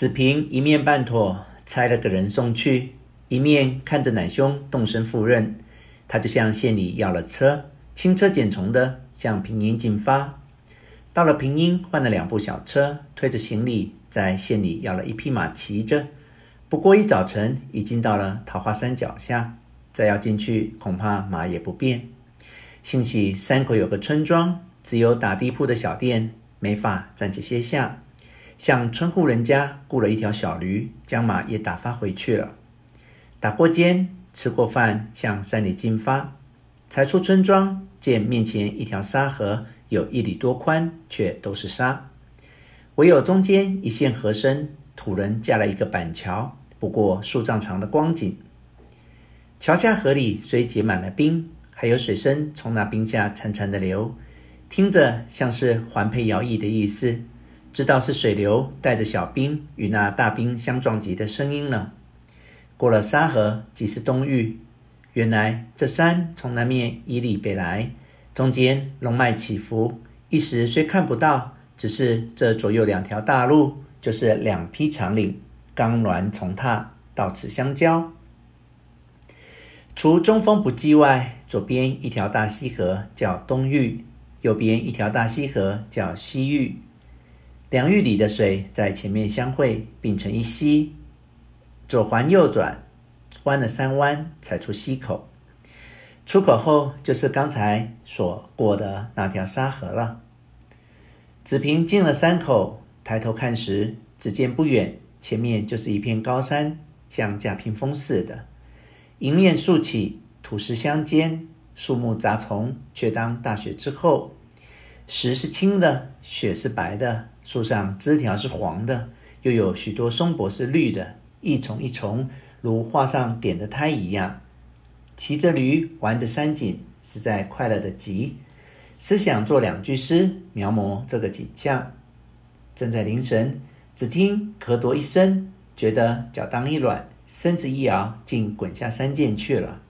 子平一面办妥，差了个人送去，一面看着奶兄动身赴任，他就向县里要了车，轻车简从的向平阴进发。到了平阴，换了两部小车，推着行李，在县里要了一匹马骑着。不过一早晨，已经到了桃花山脚下，再要进去，恐怕马也不便。幸喜山口有个村庄，只有打地铺的小店，没法暂且歇下。向村户人家雇了一条小驴，将马也打发回去了。打过尖，吃过饭，向山里进发。才出村庄，见面前一条沙河，有一里多宽，却都是沙，唯有中间一线河深，土人架了一个板桥，不过数丈长的光景。桥下河里虽结满了冰。还有水声从那冰下潺潺的流，听着像是环佩摇曳的意思，知道是水流带着小冰与那大冰相撞击的声音了。过了沙河，即是东域。原来这山从南面以里北来，中间龙脉起伏，一时虽看不到，只是这左右两条大路，就是两匹长岭，钢峦重踏，到此相交。除中峰不计外，左边一条大溪河叫东域，右边一条大溪河叫西域。两峪里的水在前面相会，并成一溪，左环右转，弯了三弯，才出溪口。出口后就是刚才所过的那条沙河了。子平进了山口，抬头看时，只见不远前面就是一片高山，像架屏风似的。迎面竖起，土石相间，树木杂丛，却当大雪之后。石是青的，雪是白的，树上枝条是黄的，又有许多松柏是绿的，一丛一丛，如画上点的胎一样。骑着驴，玩着山景，实在快乐得极。思想作两句诗，描摹这个景象。正在临神，只听咳夺一声，觉得脚当一软。身子一摇，竟滚下山涧去了。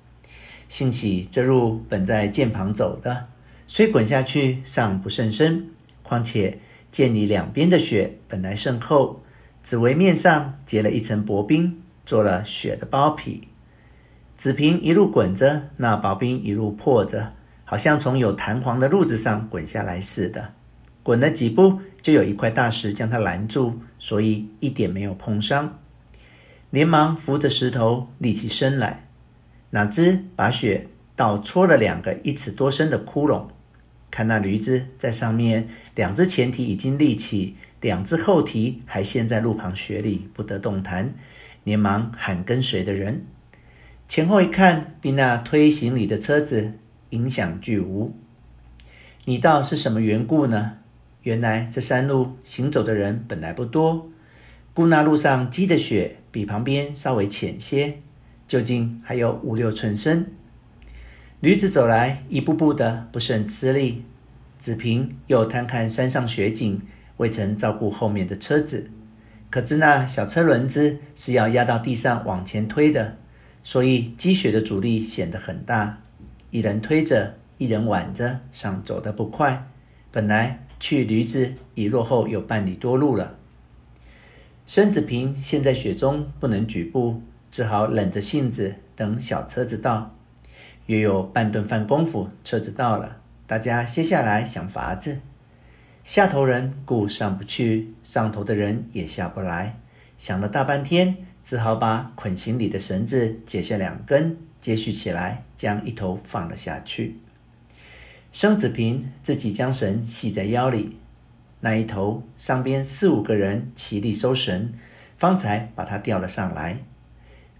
幸喜这路本在涧旁走的，虽滚下去尚不甚深，况且涧里两边的雪本来甚厚，只为面上结了一层薄冰，做了雪的包皮。子平一路滚着，那薄冰一路破着，好像从有弹簧的路子上滚下来似的。滚了几步，就有一块大石将他拦住，所以一点没有碰伤。连忙扶着石头立起身来，哪知把雪倒戳了两个一尺多深的窟窿。看那驴子在上面，两只前蹄已经立起，两只后蹄还陷在路旁雪里，不得动弹。连忙喊跟随的人，前后一看，比那推行李的车子影响俱无。你道是什么缘故呢？原来这山路行走的人本来不多。故那路上积的雪比旁边稍微浅些，究竟还有五六寸深。驴子走来，一步步的不甚吃力。子平又贪看山上雪景，未曾照顾后面的车子。可知那小车轮子是要压到地上往前推的，所以积雪的阻力显得很大。一人推着，一人挽着，尚走得不快。本来去驴子已落后有半里多路了。申子平陷在雪中不能举步，只好冷着性子等小车子到。约有半顿饭功夫，车子到了，大家歇下来想法子。下头人故上不去，上头的人也下不来。想了大半天，只好把捆行李的绳子解下两根，接续起来，将一头放了下去。生子平自己将绳系在腰里。那一头上边四五个人齐力收绳，方才把他吊了上来。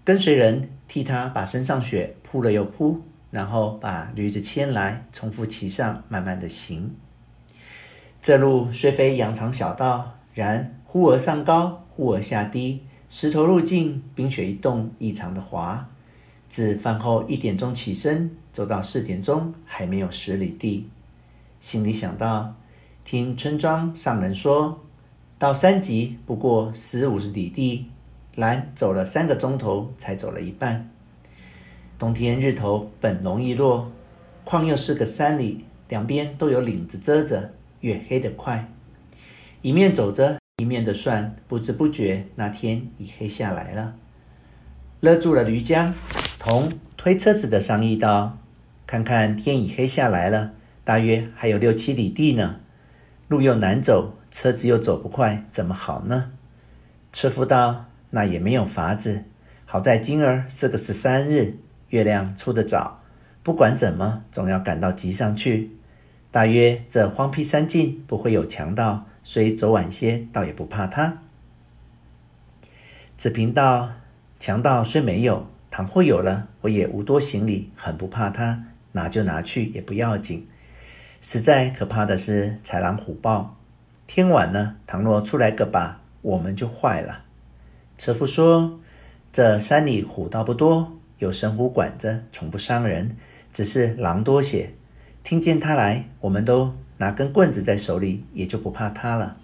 跟随人替他把身上雪铺了又铺，然后把驴子牵来，重复骑上，慢慢的行。这路虽非羊肠小道，然忽而上高，忽而下低，石头路径，冰雪一冻，异常的滑。自饭后一点钟起身，走到四点钟，还没有十里地。心里想到。听村庄上人说，到山脊不过十五十里地，然走了三个钟头才走了一半。冬天日头本容易落，况又是个山里，两边都有岭子遮着，越黑得快。一面走着，一面的算，不知不觉那天已黑下来了。勒住了驴缰，同推车子的商议道：“看看天已黑下来了，大约还有六七里地呢，路又难走，车子又走不快，怎么好呢？”车夫道：“那也没有法子，好在今儿是个十三日，月亮出得早，不管怎么，总要赶到集上去。大约这荒僻山径不会有强盗，虽走晚些，倒也不怕他。”子平道。强盗虽没有，倘或有了，我也无多行李，很不怕他，拿就拿去也不要紧。实在可怕的是豺狼虎豹，天晚了，倘若出来个把，我们就坏了。车夫说：“这山里虎倒不多，有神虎管着，从不伤人，只是狼多些。听见他来，我们都拿根棍子在手里，也就不怕他了。”